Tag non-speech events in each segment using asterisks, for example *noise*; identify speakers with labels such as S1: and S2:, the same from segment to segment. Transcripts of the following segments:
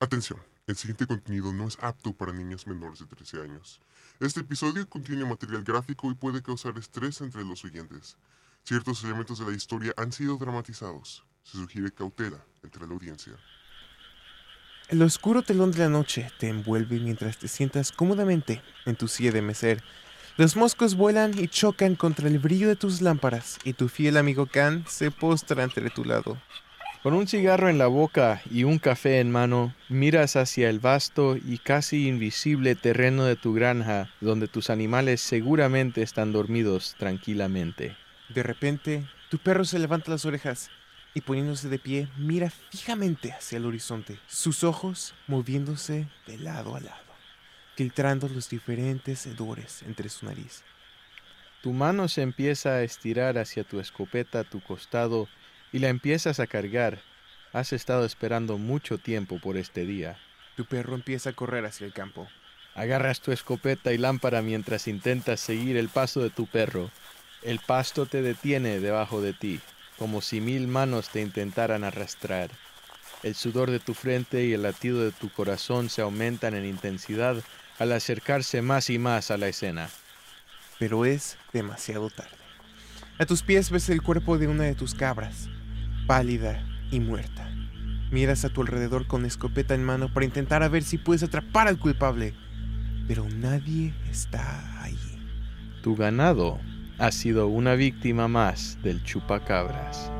S1: Atención, el siguiente contenido no es apto para niños menores de 13 años. Este episodio contiene material gráfico y puede causar estrés entre los oyentes. Ciertos elementos de la historia han sido dramatizados. Se sugiere cautela entre la audiencia.
S2: El oscuro telón de la noche te envuelve mientras te sientas cómodamente en tu silla de meser. Los moscos vuelan y chocan contra el brillo de tus lámparas y tu fiel amigo Khan se postra entre tu lado.
S3: Con un cigarro en la boca y un café en mano, miras hacia el vasto y casi invisible terreno de tu granja, donde tus animales seguramente están dormidos tranquilamente.
S2: De repente, tu perro se levanta las orejas y poniéndose de pie, mira fijamente hacia el horizonte, sus ojos moviéndose de lado a lado, filtrando los diferentes hedores entre su nariz.
S3: Tu mano se empieza a estirar hacia tu escopeta a tu costado y la empiezas a cargar. Has estado esperando mucho tiempo por este día.
S2: Tu perro empieza a correr hacia el campo.
S3: Agarras tu escopeta y lámpara mientras intentas seguir el paso de tu perro. El pasto te detiene debajo de ti, como si mil manos te intentaran arrastrar. El sudor de tu frente y el latido de tu corazón se aumentan en intensidad al acercarse más y más a la escena.
S2: Pero es demasiado tarde. A tus pies ves el cuerpo de una de tus cabras, pálida y muerta. Miras a tu alrededor con escopeta en mano para intentar a ver si puedes atrapar al culpable, pero nadie está ahí.
S3: Tu ganado ha sido una víctima más del chupacabras.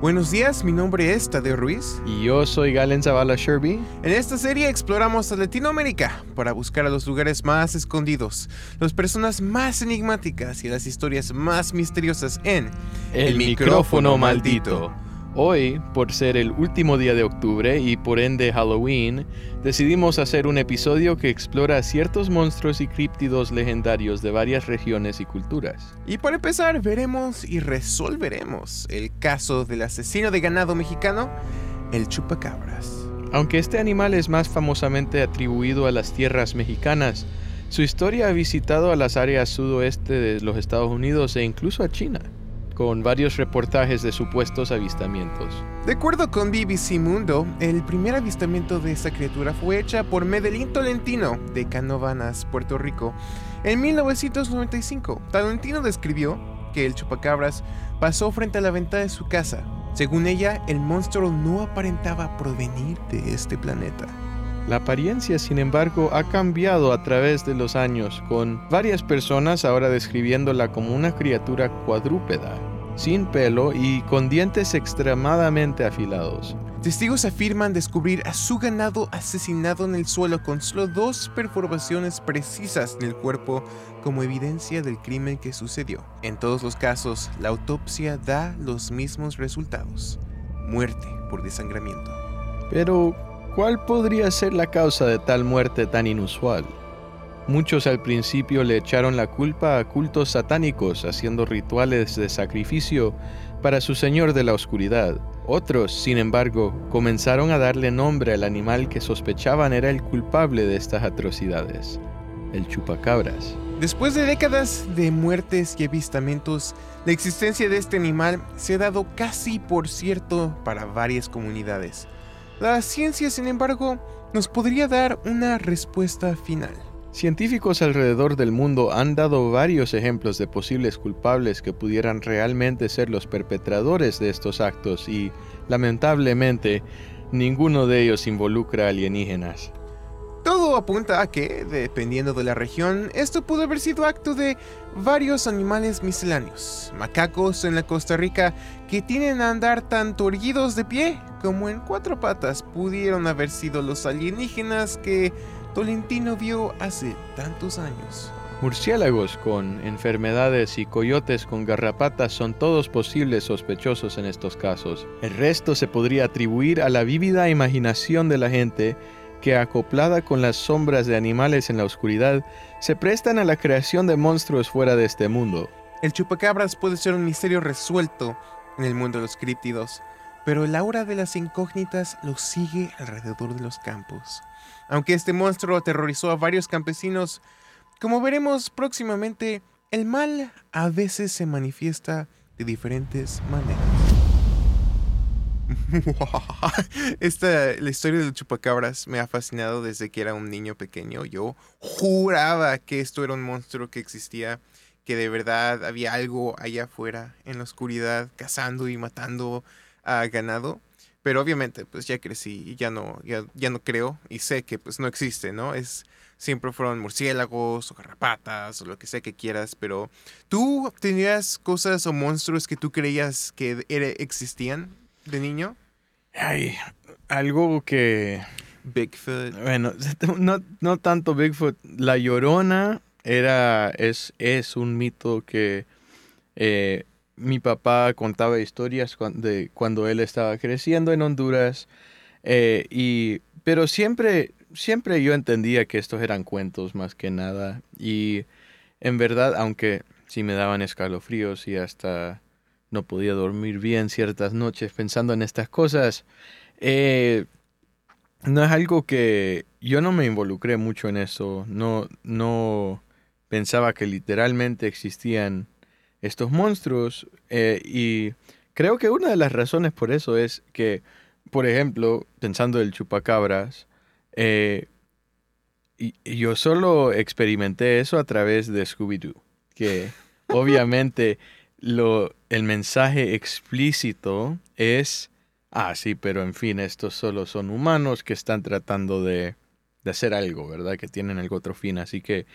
S2: Buenos días, mi nombre es Tadeo Ruiz.
S3: Y yo soy Galen Zavala Sherby.
S2: En esta serie exploramos a Latinoamérica para buscar a los lugares más escondidos, las personas más enigmáticas y las historias más misteriosas en
S3: El, micrófono maldito. Hoy, por ser el último día de octubre y por ende Halloween, decidimos hacer un episodio que explora ciertos monstruos y críptidos legendarios de varias regiones y culturas.
S2: Y para empezar, veremos y resolveremos el caso del asesino de ganado mexicano, el chupacabras.
S3: Aunque este animal es más famosamente atribuido a las tierras mexicanas, su historia ha visitado a las áreas sudoeste de los Estados Unidos e incluso a China con varios reportajes de supuestos avistamientos.
S2: De acuerdo con BBC Mundo, el primer avistamiento de esta criatura fue hecha por Medellín Tolentino de Canovanas, Puerto Rico, en 1995. Tolentino describió que el chupacabras pasó frente a la ventana de su casa. Según ella, el monstruo no aparentaba provenir de este planeta.
S3: La apariencia, sin embargo, ha cambiado a través de los años, con varias personas ahora describiéndola como una criatura cuadrúpeda, sin pelo y con dientes extremadamente afilados.
S2: Testigos afirman descubrir a su ganado asesinado en el suelo con solo dos perforaciones precisas en el cuerpo como evidencia del crimen que sucedió. En todos los casos, la autopsia da los mismos resultados. Muerte por desangramiento.
S3: Pero, ¿Cuál podría ser la causa de tal muerte tan inusual? Muchos al principio le echaron la culpa a cultos satánicos haciendo rituales de sacrificio para su señor de la oscuridad. Otros, sin embargo, comenzaron a darle nombre al animal que sospechaban era el culpable de estas atrocidades, el chupacabras.
S2: Después de décadas de muertes y avistamientos, la existencia de este animal se ha dado casi por cierto para varias comunidades. La ciencia, sin embargo, nos podría dar una respuesta final.
S3: Científicos alrededor del mundo han dado varios ejemplos de posibles culpables que pudieran realmente ser los perpetradores de estos actos y, lamentablemente, ninguno de ellos involucra alienígenas.
S2: Todo apunta a que, dependiendo de la región, esto pudo haber sido acto de varios animales misceláneos, macacos en la Costa Rica que tienen a andar tanto erguidos de pie como en cuatro patas, pudieron haber sido los alienígenas que Tolentino vio hace tantos años.
S3: Murciélagos con enfermedades y coyotes con garrapatas son todos posibles sospechosos en estos casos. El resto se podría atribuir a la vívida imaginación de la gente que acoplada con las sombras de animales en la oscuridad, se prestan a la creación de monstruos fuera de este mundo.
S2: El chupacabras puede ser un misterio resuelto en el mundo de los críptidos, pero el aura de las incógnitas lo sigue alrededor de los campos. Aunque este monstruo aterrorizó a varios campesinos, como veremos próximamente, el mal a veces se manifiesta de diferentes maneras. *laughs* Esta, la historia de los chupacabras me ha fascinado desde que era un niño pequeño. Yo juraba que esto era un monstruo que existía, que de verdad había algo allá afuera, en la oscuridad, cazando y matando a ganado. Pero obviamente, pues ya crecí y ya no, ya, ya no creo y sé que pues no existe, ¿no? Es, siempre fueron murciélagos o garrapatas o lo que sea que quieras, pero ¿tú tenías cosas o monstruos que tú creías que existían de niño?
S3: Ay, algo que...
S2: Bigfoot.
S3: Bueno, *laughs* no, no tanto Bigfoot. La Llorona era, es, es un mito que eh, mi papá contaba historias de cuando él estaba creciendo en Honduras. Eh, y, pero siempre siempre yo entendía que estos eran cuentos más que nada. Y en verdad, aunque sí me daban escalofríos y hasta no podía dormir bien ciertas noches pensando en estas cosas, eh, no es algo que yo no me involucré mucho en eso. No, no pensaba que literalmente existían estos monstruos. Eh, y creo que una de las razones por eso es que, por ejemplo, pensando el chupacabras, eh, y, yo solo experimenté eso a través de Scooby-Doo, que *laughs* obviamente lo, el mensaje explícito es, ah, sí, pero en fin, estos solo son humanos que están tratando de, de hacer algo, ¿verdad? Que tienen algo otro fin, así que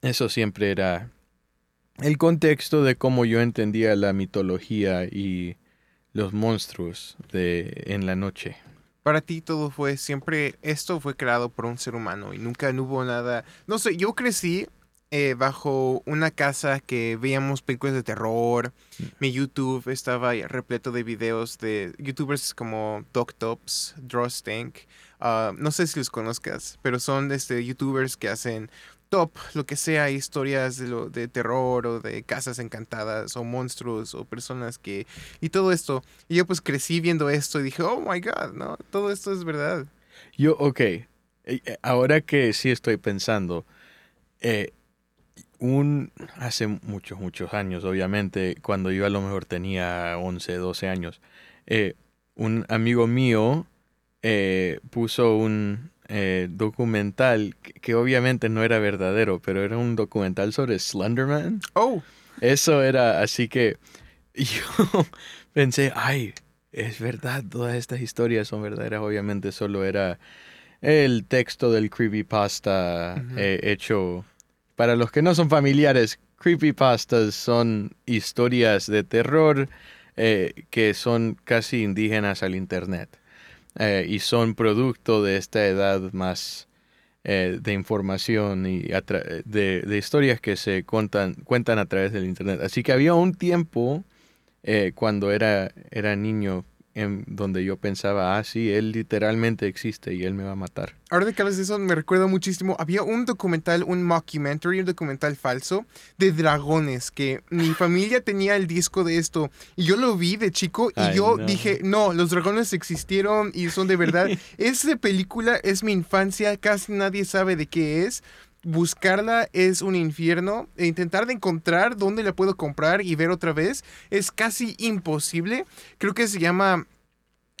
S3: eso siempre era el contexto de cómo yo entendía la mitología y los monstruos de en la noche.
S2: Para ti todo fue siempre, esto fue creado por un ser humano y nunca hubo nada, no sé, yo crecí eh, bajo una casa que veíamos películas de terror. Mm. Mi YouTube estaba repleto de videos de youtubers como DocTops, Drawstank. Uh, no sé si los conozcas, pero son este, youtubers que hacen top, lo que sea, historias de, lo, de terror o de casas encantadas o monstruos o personas que... Y todo esto. Y yo pues crecí viendo esto y dije, oh my god, ¿no? Todo esto es verdad.
S3: Yo, ok. Eh, eh, ahora que sí estoy pensando, eh, un, hace muchos, muchos años, obviamente, cuando yo a lo mejor tenía 11, 12 años, un amigo mío puso un, eh, documental que, obviamente no era verdadero, pero era un documental sobre Slenderman.
S2: Oh.
S3: Eso era, así que *laughs* yo pensé, ay, es verdad, todas estas historias son verdaderas. Obviamente solo era el texto del creepypasta eh, hecho. Para los que no son familiares, creepypastas son historias de terror eh, que son casi indígenas al internet. Eh, y son producto de esta edad más eh, de información y de, historias que se cuentan, a través del Internet. Así que había un tiempo cuando era, era niño en donde yo pensaba, ah, sí, él literalmente existe y él me va a matar.
S2: Ahora de que hablas de eso, me recuerda muchísimo. Había un documental, un mockumentary, un documental falso de dragones, que mi *laughs* familia tenía el disco de esto y yo lo vi de chico y yo dije, no, los dragones existieron y son de verdad. *laughs* Esa película es mi infancia, casi nadie sabe de qué es buscarla es un infierno. E intentar de encontrar dónde la puedo comprar y ver otra vez es casi imposible. Creo que se llama.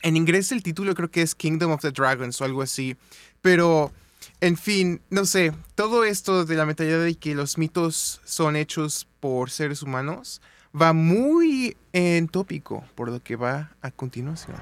S2: En inglés el título creo que es Kingdom of the Dragons o algo así. Pero, en fin, no sé. Todo esto de la mentalidad de que los mitos son hechos por seres humanos va muy en tópico por lo que va a continuación.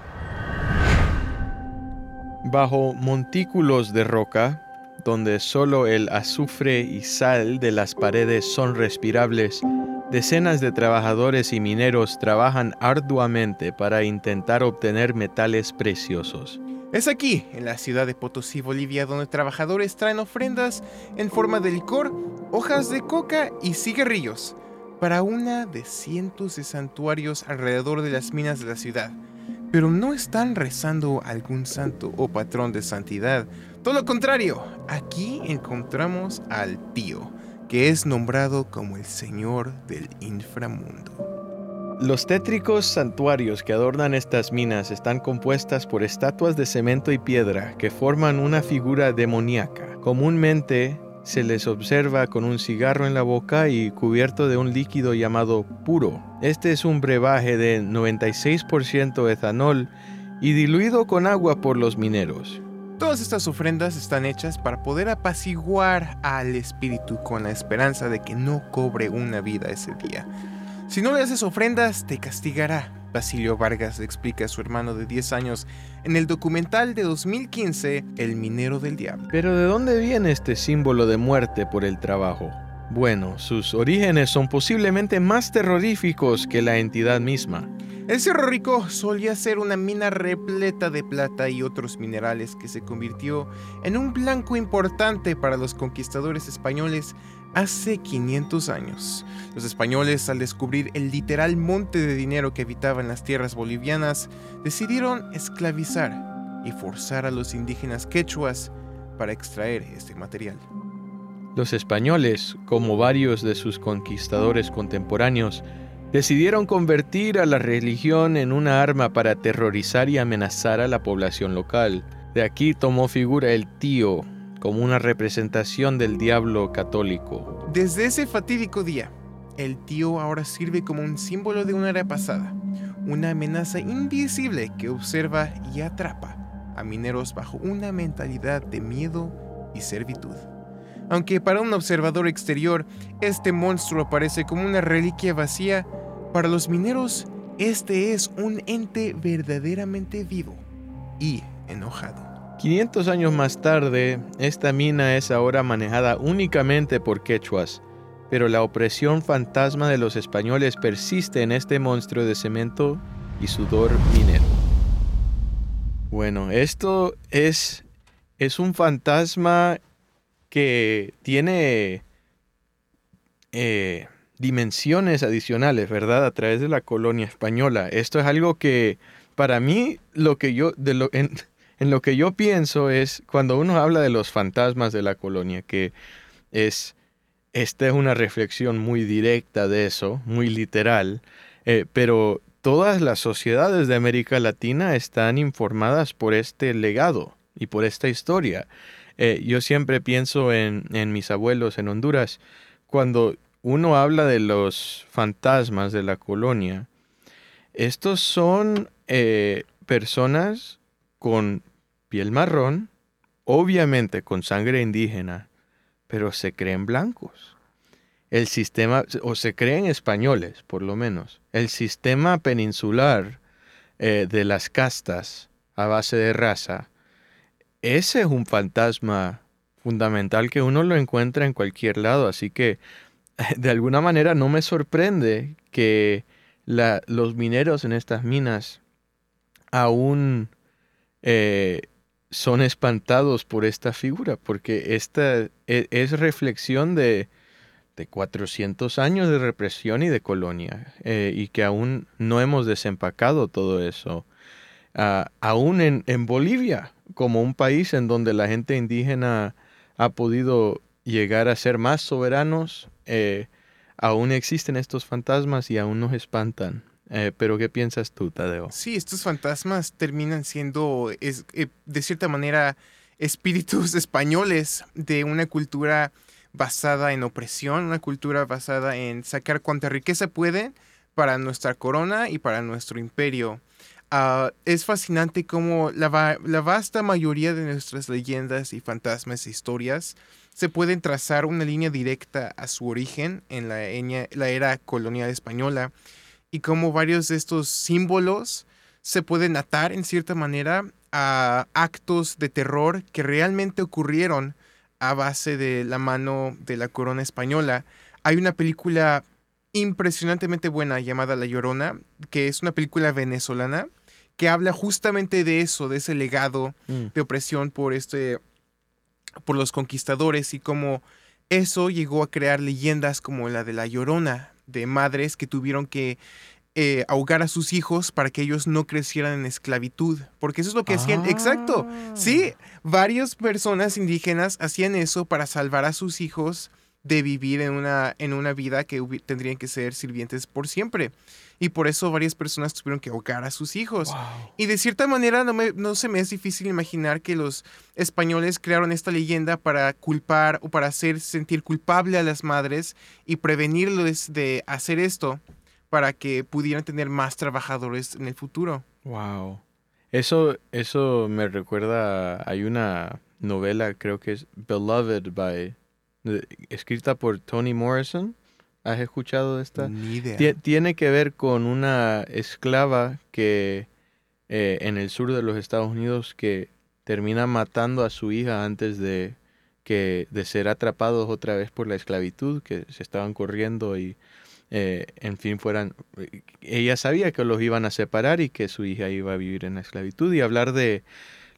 S3: Bajo montículos de roca, donde solo el azufre y sal de las paredes son respirables, decenas de trabajadores y mineros trabajan arduamente para intentar obtener metales preciosos.
S2: Es aquí, en la ciudad de Potosí, Bolivia, donde trabajadores traen ofrendas en forma de licor, hojas de coca y cigarrillos para una de cientos de santuarios alrededor de las minas de la ciudad. Pero no están rezando algún santo o patrón de santidad, todo lo contrario, aquí encontramos al tío, que es nombrado como el señor del inframundo.
S3: Los tétricos santuarios que adornan estas minas están compuestas por estatuas de cemento y piedra que forman una figura demoníaca. Comúnmente se les observa con un cigarro en la boca y cubierto de un líquido llamado puro. Este es un brebaje de 96% etanol y diluido con agua por los mineros.
S2: Todas estas ofrendas están hechas para poder apaciguar al espíritu con la esperanza de que no cobre una vida ese día. Si no le haces ofrendas, te castigará. Basilio Vargas explica a su hermano de 10 años en el documental de 2015, El minero del diablo.
S3: Pero ¿de dónde viene este símbolo de muerte por el trabajo? Bueno, sus orígenes son posiblemente más terroríficos que la entidad misma.
S2: El Cerro Rico solía ser una mina repleta de plata y otros minerales que se convirtió en un blanco importante para los conquistadores españoles hace 500 años. Los españoles, al descubrir el literal monte de dinero que habitaba en las tierras bolivianas, decidieron esclavizar y forzar a los indígenas quechuas para extraer este material.
S3: Los españoles, como varios de sus conquistadores contemporáneos, decidieron convertir a la religión en una arma para aterrorizar y amenazar a la población local. De aquí tomó figura el tío como una representación del diablo católico.
S2: Desde ese fatídico día, el tío ahora sirve como un símbolo de una era pasada, una amenaza invisible que observa y atrapa a mineros bajo una mentalidad de miedo y servitud. Aunque para un observador exterior este monstruo parece como una reliquia vacía, para los mineros este es un ente verdaderamente vivo y enojado.
S3: 500 años más tarde, esta mina es ahora manejada únicamente por quechuas, pero la opresión fantasma de los españoles persiste en este monstruo de cemento y sudor minero. Bueno, esto es, es un fantasma que tiene eh, dimensiones adicionales, ¿verdad? A través de la colonia española. Esto es algo que, para mí, lo que yo, de lo, en, *laughs* en lo que yo pienso es, cuando uno habla de los fantasmas de la colonia, que es, esta es una reflexión muy directa de eso, muy literal, eh, pero todas las sociedades de América Latina están informadas por este legado y por esta historia. Eh, yo siempre pienso en, mis abuelos en Honduras, cuando uno habla de los fantasmas de la colonia, estos son eh, personas con piel marrón, obviamente con sangre indígena, pero se creen blancos. El sistema, o se creen españoles, por lo menos. El sistema peninsular eh, de las castas a base de raza, ese es un fantasma fundamental que uno lo encuentra en cualquier lado. Así que, *laughs* de alguna manera, no me sorprende que los mineros en estas minas aún eh, son espantados por esta figura, porque esta e, es, reflexión de, de, 400 años de represión y de colonia, eh, y que aún no hemos desempacado todo eso. Ah, aún en, en, Bolivia, como un país en donde la gente indígena ha podido llegar a ser más soberanos, eh, aún existen estos fantasmas y aún nos espantan. Eh, pero ¿qué piensas tú, Tadeo?
S2: Sí, estos fantasmas terminan siendo, es, eh, de cierta manera, espíritus *laughs* españoles de una cultura basada en opresión, una cultura basada en sacar cuanta riqueza pueden para nuestra corona y para nuestro imperio. Ah, es fascinante cómo la, la, vasta mayoría de nuestras leyendas y fantasmas e historias se pueden trazar una línea directa a su origen en la, la era colonial española y cómo varios de estos símbolos se pueden atar en cierta manera a actos de terror que realmente ocurrieron a base de la mano de la corona española. Hay una película impresionantemente buena llamada La Llorona, que es una película venezolana que habla justamente de eso, de ese legado mm. de opresión por este por los conquistadores y cómo eso llegó a crear leyendas como la de La Llorona, de madres que tuvieron que eh, ahogar a sus hijos para que ellos no crecieran en esclavitud. Porque eso es lo que hacían. Exacto. Sí, ah. varias personas indígenas hacían eso para salvar a sus hijos de vivir en una, en una vida que tendrían que ser sirvientes por siempre. y por eso varias personas tuvieron que ahogar a sus hijos. Y de cierta manera no, me, no se me es difícil imaginar que los españoles crearon esta leyenda para culpar o para hacer sentir culpable a las madres y prevenirles de hacer esto para que pudieran tener más trabajadores en el futuro.
S3: Wow. Eso, eso me recuerda, hay una novela, creo que es Beloved by, escrita por Toni Morrison. ¿Has escuchado esta?
S2: Ni idea.
S3: Tiene que ver con una esclava que eh, en el sur de los Estados Unidos que termina matando a su hija antes de que de ser atrapados otra vez por la esclavitud, que se estaban corriendo y eh, en fin fueran ella sabía que los iban a separar y que su hija iba a vivir en la esclavitud y hablar de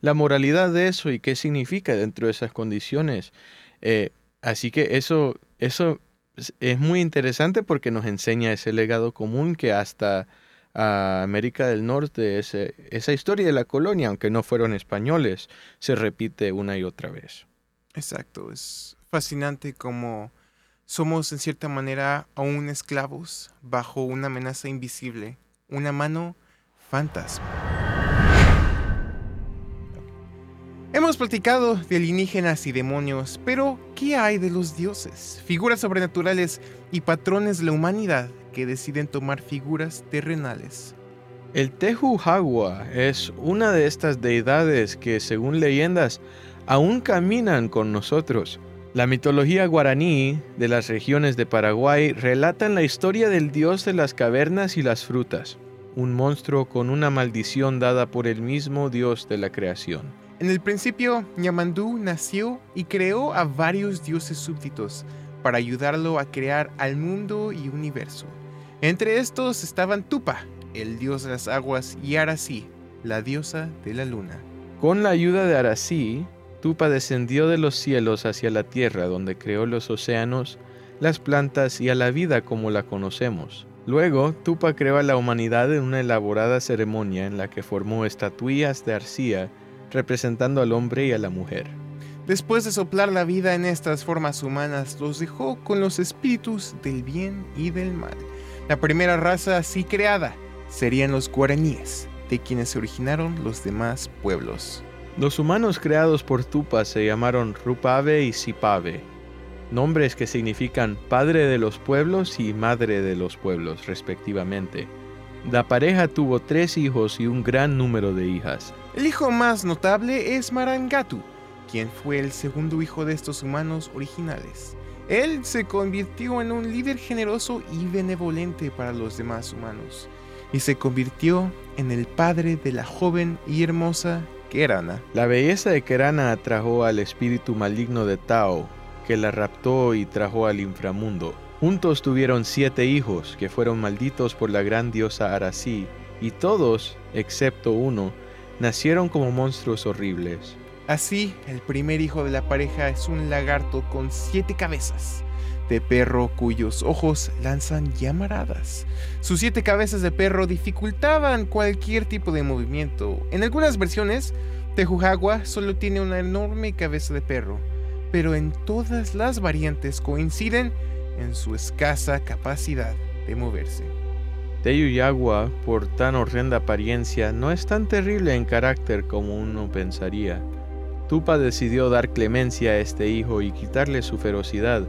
S3: la moralidad de eso y qué significa dentro de esas condiciones. Eh, así que eso, eso es muy interesante porque nos enseña ese legado común que hasta a América del Norte, esa historia de la colonia, aunque no fueron españoles, se repite una y otra vez.
S2: Exacto, es fascinante como somos en cierta manera aún esclavos bajo una amenaza invisible, una mano fantasma. Platicado de alienígenas y demonios, pero ¿qué hay de los dioses? Figuras sobrenaturales y patrones de la humanidad que deciden tomar figuras terrenales.
S3: El Tehu Hagua es una de estas deidades que, según leyendas, aún caminan con nosotros. La mitología guaraní de las regiones de Paraguay relatan la historia del dios de las cavernas y las frutas, un monstruo con una maldición dada por el mismo dios de la creación.
S2: En el principio, Ñamandú nació y creó a varios dioses súbditos para ayudarlo a crear al mundo y universo. Entre estos estaban Tupa, el dios de las aguas, y Arasí, la diosa de la luna.
S3: Con la ayuda de Arasí, Tupa descendió de los cielos hacia la tierra donde creó los océanos, las plantas y a la vida como la conocemos. Luego, Tupa creó a la humanidad en una elaborada ceremonia en la que formó estatuillas de arcilla representando al hombre y a la mujer.
S2: Después de soplar la vida en estas formas humanas, los dejó con los espíritus del bien y del mal. La primera raza así creada serían los guaraníes, de quienes se originaron los demás pueblos.
S3: Los humanos creados por Tupa se llamaron Rupave y Sipave, nombres que significan padre de los pueblos y madre de los pueblos, respectivamente. La pareja tuvo tres hijos y un gran número de hijas.
S2: El hijo más notable es Marangatu, quien fue el segundo hijo de estos humanos originales. Él se convirtió en un líder generoso y benevolente para los demás humanos, y se convirtió en el padre de la joven y hermosa Kerana.
S3: La belleza de Kerana atrajo al espíritu maligno de Tao, que la raptó y trajo al inframundo. Juntos tuvieron siete hijos que fueron malditos por la gran diosa Arasí, y todos, excepto uno, nacieron como monstruos horribles.
S2: Así, el primer hijo de la pareja es un lagarto con siete cabezas de perro cuyos ojos lanzan llamaradas. Sus siete cabezas de perro dificultaban cualquier tipo de movimiento. En algunas versiones, Tejujagua solo tiene una enorme cabeza de perro, pero en todas las variantes coinciden en su escasa capacidad de moverse.
S3: Teyuyagua, por tan horrenda apariencia, no es tan terrible en carácter como uno pensaría. Tupa decidió dar clemencia a este hijo y quitarle su ferocidad,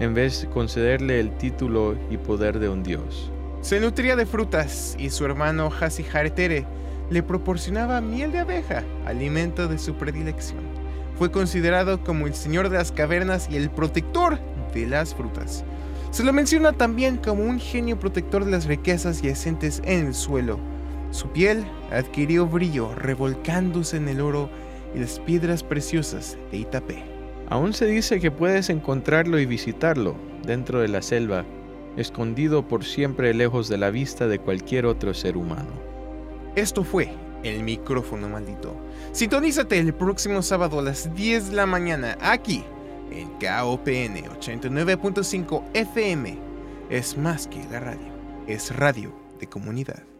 S3: en vez de concederle el título y poder de un dios.
S2: Se nutría de frutas y su hermano Hasijaretere le proporcionaba miel de abeja, alimento de su predilección. Fue considerado como el señor de las cavernas y el protector de las frutas. Se lo menciona también como un genio protector de las riquezas yacentes en el suelo. Su piel adquirió brillo revolcándose en el oro y las piedras preciosas de Itapé.
S3: Aún se dice que puedes encontrarlo y visitarlo dentro de la selva, escondido por siempre lejos de la vista de cualquier otro ser humano.
S2: Esto fue el micrófono maldito. Sintonízate el próximo sábado a las 10 de la mañana aquí en KOPN 89.5 FM. Es más que la radio, es radio de comunidad.